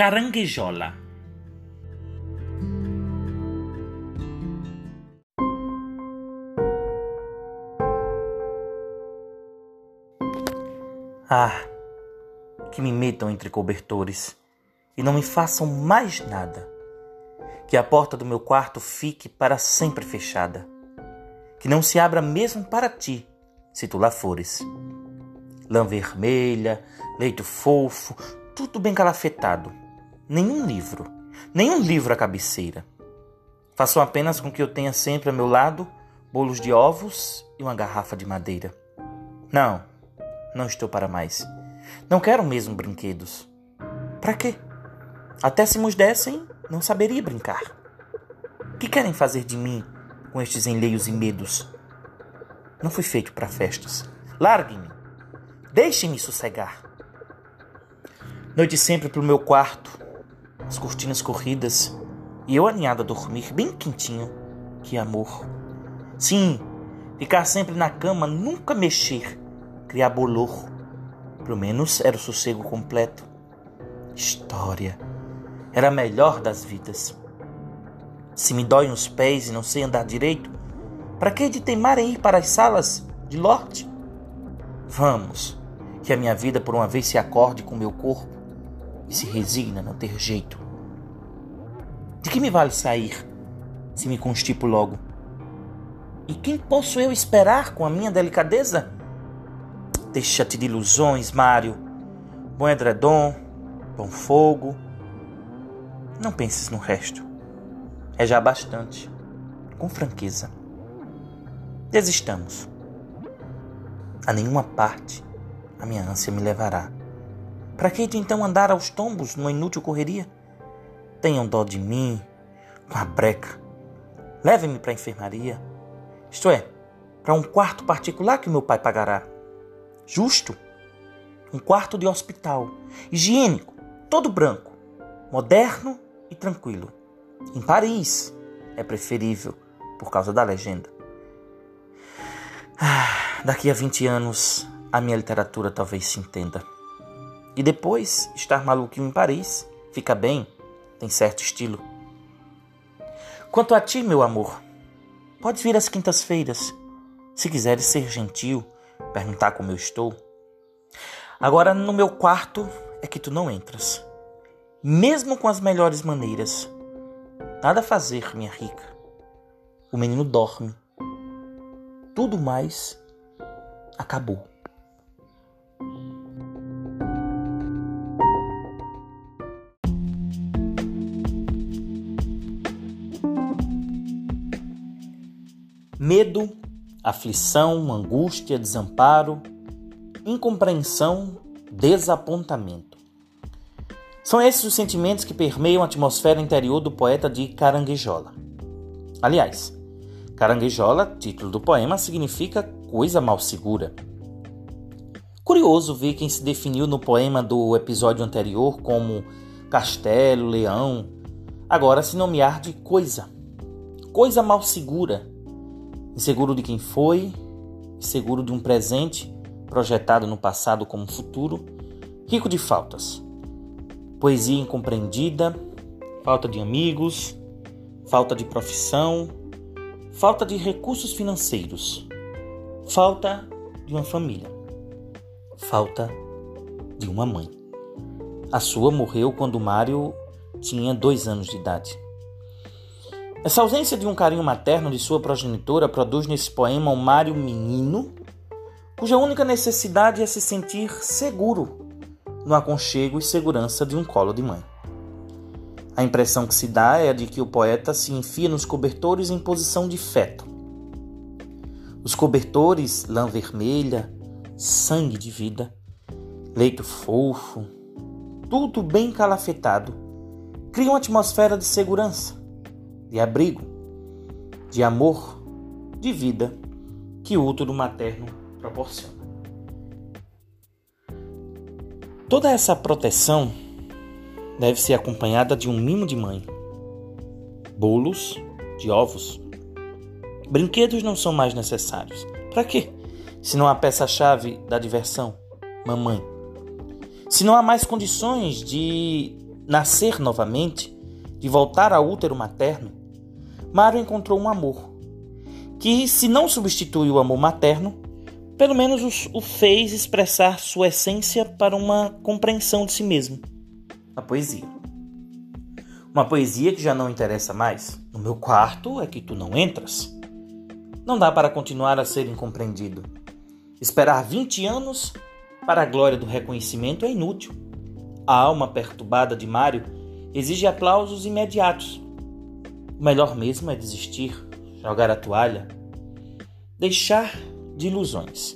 Caranguejola. Ah, que me metam entre cobertores e não me façam mais nada. Que a porta do meu quarto fique para sempre fechada. Que não se abra mesmo para ti, se tu lá fores. Lã vermelha, leito fofo, tudo bem calafetado. Nenhum livro, nenhum livro à cabeceira. Façam apenas com que eu tenha sempre a meu lado bolos de ovos e uma garrafa de madeira. Não, não estou para mais. Não quero mesmo brinquedos. Para quê? Até se nos dessem, não saberia brincar. O que querem fazer de mim com estes enleios e medos? Não fui feito para festas. Larguem-me. Deixem-me sossegar. Noite sempre pro meu quarto, as cortinas corridas e eu aninhado a dormir bem quentinho. Que amor. Sim, ficar sempre na cama, nunca mexer, criar bolor. Pelo menos era o sossego completo. História. Era a melhor das vidas. Se me doem os pés e não sei andar direito, para que de teimar em ir para as salas de Lorde? Vamos, que a minha vida por uma vez se acorde com meu corpo e se resigna a não ter jeito. De que me vale sair se me constipo logo? E quem posso eu esperar com a minha delicadeza? Deixa-te de ilusões, Mário. Bom edredom, bom fogo. Não penses no resto. É já bastante. Com franqueza. Desistamos. A nenhuma parte a minha ânsia me levará. Para que então andar aos tombos numa inútil correria? Tenham dó de mim, com a breca. Levem-me para a enfermaria. Isto é, para um quarto particular que meu pai pagará justo, um quarto de hospital, higiênico, todo branco, moderno e tranquilo. Em Paris é preferível por causa da legenda. Ah, daqui a 20 anos a minha literatura talvez se entenda. E depois, estar maluquinho em Paris fica bem, tem certo estilo. Quanto a ti, meu amor, podes vir às quintas-feiras, se quiseres ser gentil perguntar como eu estou. Agora, no meu quarto é que tu não entras. Mesmo com as melhores maneiras. Nada a fazer, minha rica. O menino dorme. Tudo mais acabou. Medo aflição, angústia, desamparo, incompreensão, desapontamento. São esses os sentimentos que permeiam a atmosfera interior do poeta de Caranguejola. Aliás, Caranguejola, título do poema, significa coisa mal segura. Curioso ver quem se definiu no poema do episódio anterior como castelo, leão, agora se nomear de coisa. Coisa mal segura, inseguro de quem foi, seguro de um presente projetado no passado como futuro, rico de faltas. Poesia incompreendida, falta de amigos, falta de profissão, falta de recursos financeiros, falta de uma família, falta de uma mãe. A sua morreu quando Mário tinha dois anos de idade. Essa ausência de um carinho materno de sua progenitora produz nesse poema um Mário menino, cuja única necessidade é se sentir seguro no aconchego e segurança de um colo de mãe. A impressão que se dá é a de que o poeta se enfia nos cobertores em posição de feto. Os cobertores, lã vermelha, sangue de vida, leito fofo, tudo bem calafetado, criam uma atmosfera de segurança de abrigo, de amor, de vida que o útero materno proporciona. Toda essa proteção deve ser acompanhada de um mimo de mãe, bolos de ovos. Brinquedos não são mais necessários. Para quê? Se não há peça-chave da diversão, mamãe. Se não há mais condições de nascer novamente, de voltar ao útero materno, Mário encontrou um amor que, se não substitui o amor materno, pelo menos o fez expressar sua essência para uma compreensão de si mesmo a poesia. Uma poesia que já não interessa mais. No meu quarto é que tu não entras. Não dá para continuar a ser incompreendido. Esperar 20 anos para a glória do reconhecimento é inútil. A alma perturbada de Mário exige aplausos imediatos. O melhor mesmo é desistir, jogar a toalha, deixar de ilusões.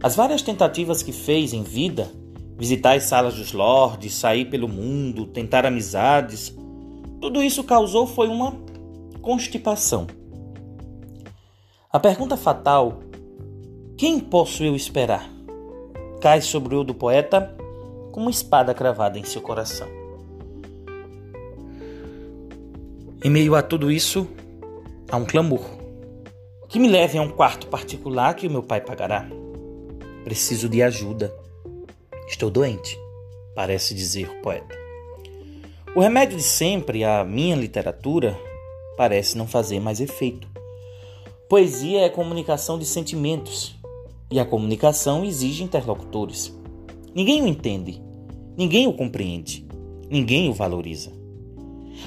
As várias tentativas que fez em vida, visitar as salas dos lordes, sair pelo mundo, tentar amizades, tudo isso causou foi uma constipação. A pergunta fatal, quem posso eu esperar? Cai sobre o do poeta como espada cravada em seu coração. Em meio a tudo isso, há um clamor. Que me leve a um quarto particular que o meu pai pagará. Preciso de ajuda. Estou doente, parece dizer o poeta. O remédio de sempre, a minha literatura, parece não fazer mais efeito. Poesia é comunicação de sentimentos, e a comunicação exige interlocutores. Ninguém o entende, ninguém o compreende, ninguém o valoriza.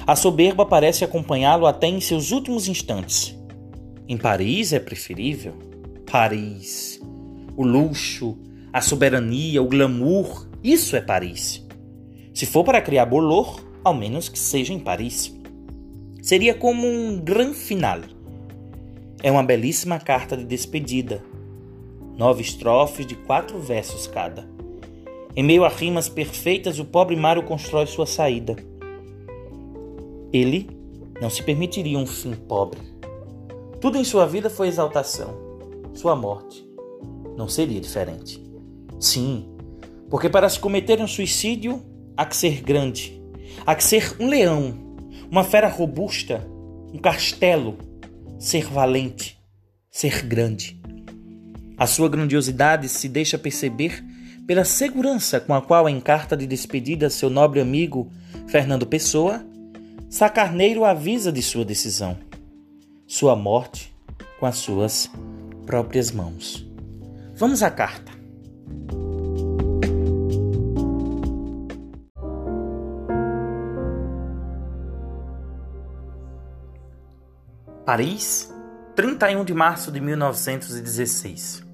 A soberba parece acompanhá-lo até em seus últimos instantes. Em Paris é preferível. Paris. O luxo, a soberania, o glamour, isso é Paris. Se for para criar bolor, ao menos que seja em Paris. Seria como um gran final. É uma belíssima carta de despedida. Nove estrofes de quatro versos cada. Em meio a rimas perfeitas, o pobre Mário constrói sua saída. Ele não se permitiria um fim pobre. Tudo em sua vida foi exaltação. Sua morte não seria diferente. Sim, porque para se cometer um suicídio há que ser grande, há que ser um leão, uma fera robusta, um castelo, ser valente, ser grande. A sua grandiosidade se deixa perceber pela segurança com a qual, em carta de despedida seu nobre amigo Fernando Pessoa, Sacarneiro avisa de sua decisão, sua morte com as suas próprias mãos. Vamos à carta. Paris, 31 de março de 1916.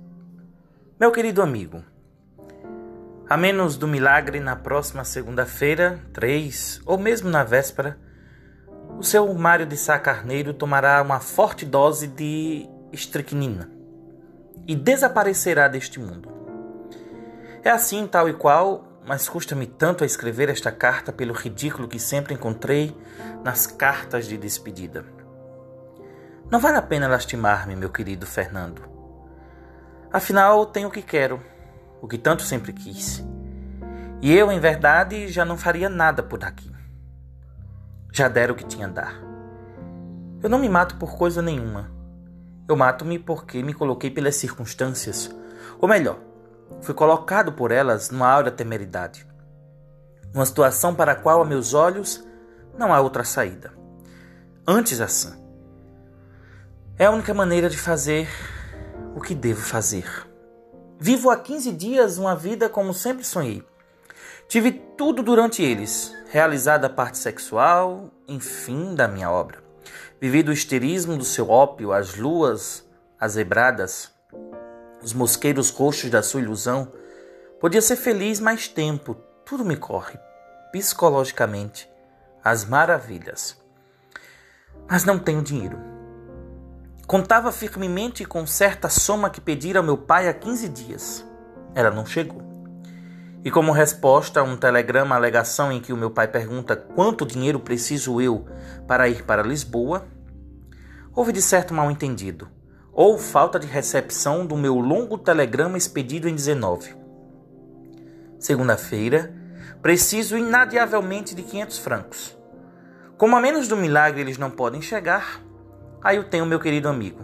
Meu querido amigo, a menos do milagre na próxima segunda-feira, 3, ou mesmo na véspera, o seu Mário de Sá Carneiro tomará uma forte dose de estricnina e desaparecerá deste mundo. É assim, tal e qual, mas custa-me tanto a escrever esta carta pelo ridículo que sempre encontrei nas cartas de despedida. Não vale a pena lastimar-me, meu querido Fernando. Afinal, tenho o que quero, o que tanto sempre quis. E eu, em verdade, já não faria nada por aqui. Já dera o que tinha a dar. Eu não me mato por coisa nenhuma. Eu mato-me porque me coloquei pelas circunstâncias. Ou melhor, fui colocado por elas numa aura temeridade. Uma situação para a qual, a meus olhos, não há outra saída. Antes assim é a única maneira de fazer o que devo fazer. Vivo há 15 dias uma vida como sempre sonhei. Tive tudo durante eles, realizada a parte sexual, enfim, da minha obra. Vivi do esterismo do seu ópio, as luas azebradas, os mosqueiros roxos da sua ilusão. Podia ser feliz mais tempo, tudo me corre, psicologicamente, as maravilhas. Mas não tenho dinheiro. Contava firmemente com certa soma que pedira ao meu pai há 15 dias. Ela não chegou. E como resposta a um telegrama alegação em que o meu pai pergunta quanto dinheiro preciso eu para ir para Lisboa, houve de certo mal entendido, ou falta de recepção do meu longo telegrama expedido em 19. Segunda-feira, preciso inadiavelmente de 500 francos. Como a menos do milagre eles não podem chegar, Aí eu tenho meu querido amigo.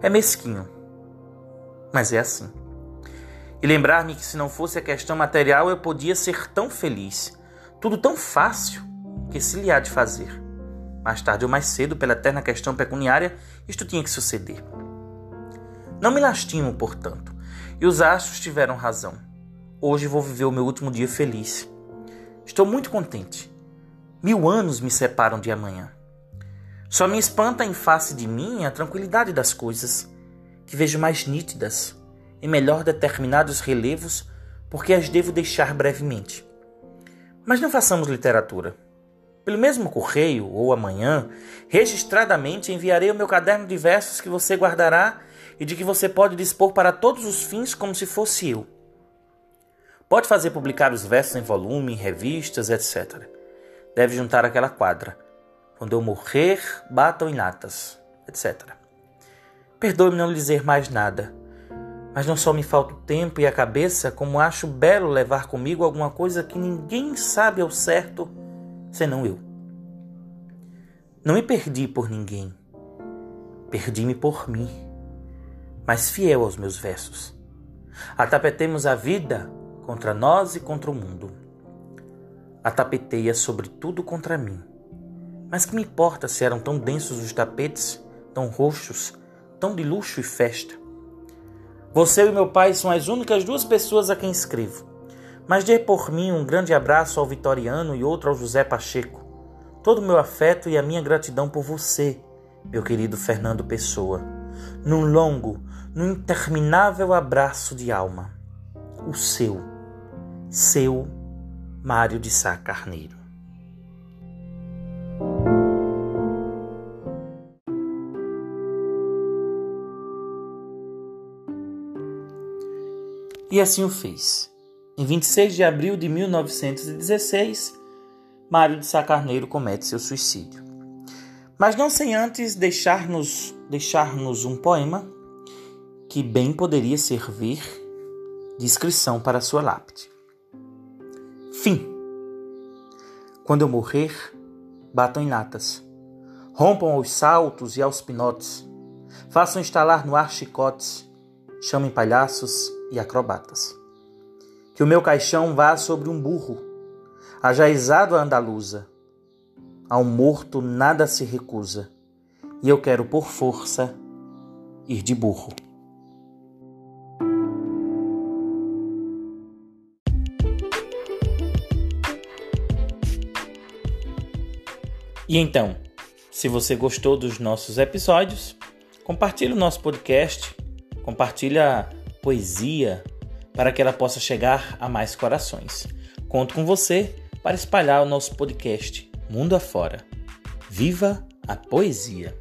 É mesquinho, mas é assim. E lembrar-me que se não fosse a questão material eu podia ser tão feliz, Tudo tão fácil que se lhe há de fazer. Mais tarde ou mais cedo, pela eterna questão pecuniária, isto tinha que suceder. Não me lastimo, portanto, e os astros tiveram razão. Hoje vou viver o meu último dia feliz. Estou muito contente. Mil anos me separam de amanhã. Só me espanta em face de mim a tranquilidade das coisas, que vejo mais nítidas, em melhor determinados relevos, porque as devo deixar brevemente. Mas não façamos literatura. Pelo mesmo correio, ou amanhã, registradamente enviarei o meu caderno de versos que você guardará e de que você pode dispor para todos os fins como se fosse eu. Pode fazer publicar os versos em volume, em revistas, etc. Deve juntar aquela quadra quando eu morrer, batam em natas, etc. Perdoe-me não lhe dizer mais nada, mas não só me falta o tempo e a cabeça, como acho belo levar comigo alguma coisa que ninguém sabe ao certo, senão eu. Não me perdi por ninguém, perdi-me por mim, mas fiel aos meus versos. Atapetemos a vida contra nós e contra o mundo. Atapeteia sobretudo contra mim mas que me importa se eram tão densos os tapetes, tão roxos, tão de luxo e festa? Você e meu pai são as únicas duas pessoas a quem escrevo. Mas dê por mim um grande abraço ao Vitoriano e outro ao José Pacheco. Todo o meu afeto e a minha gratidão por você, meu querido Fernando Pessoa. Num longo, num interminável abraço de alma. O seu, seu Mário de Sá Carneiro. E assim o fez. Em 26 de abril de 1916, Mário de Sacarneiro comete seu suicídio. Mas não sem antes deixar-nos deixar-nos um poema que bem poderia servir de inscrição para sua lápide. Fim. Quando eu morrer, batam em natas, rompam aos saltos e aos pinotes, façam instalar no ar chicotes, chamem palhaços e acrobatas. Que o meu caixão vá sobre um burro, ajaizado a andaluza. Ao morto nada se recusa, e eu quero por força ir de burro. E então, se você gostou dos nossos episódios, compartilhe o nosso podcast, compartilha poesia para que ela possa chegar a mais corações. Conto com você para espalhar o nosso podcast mundo afora. Viva a poesia!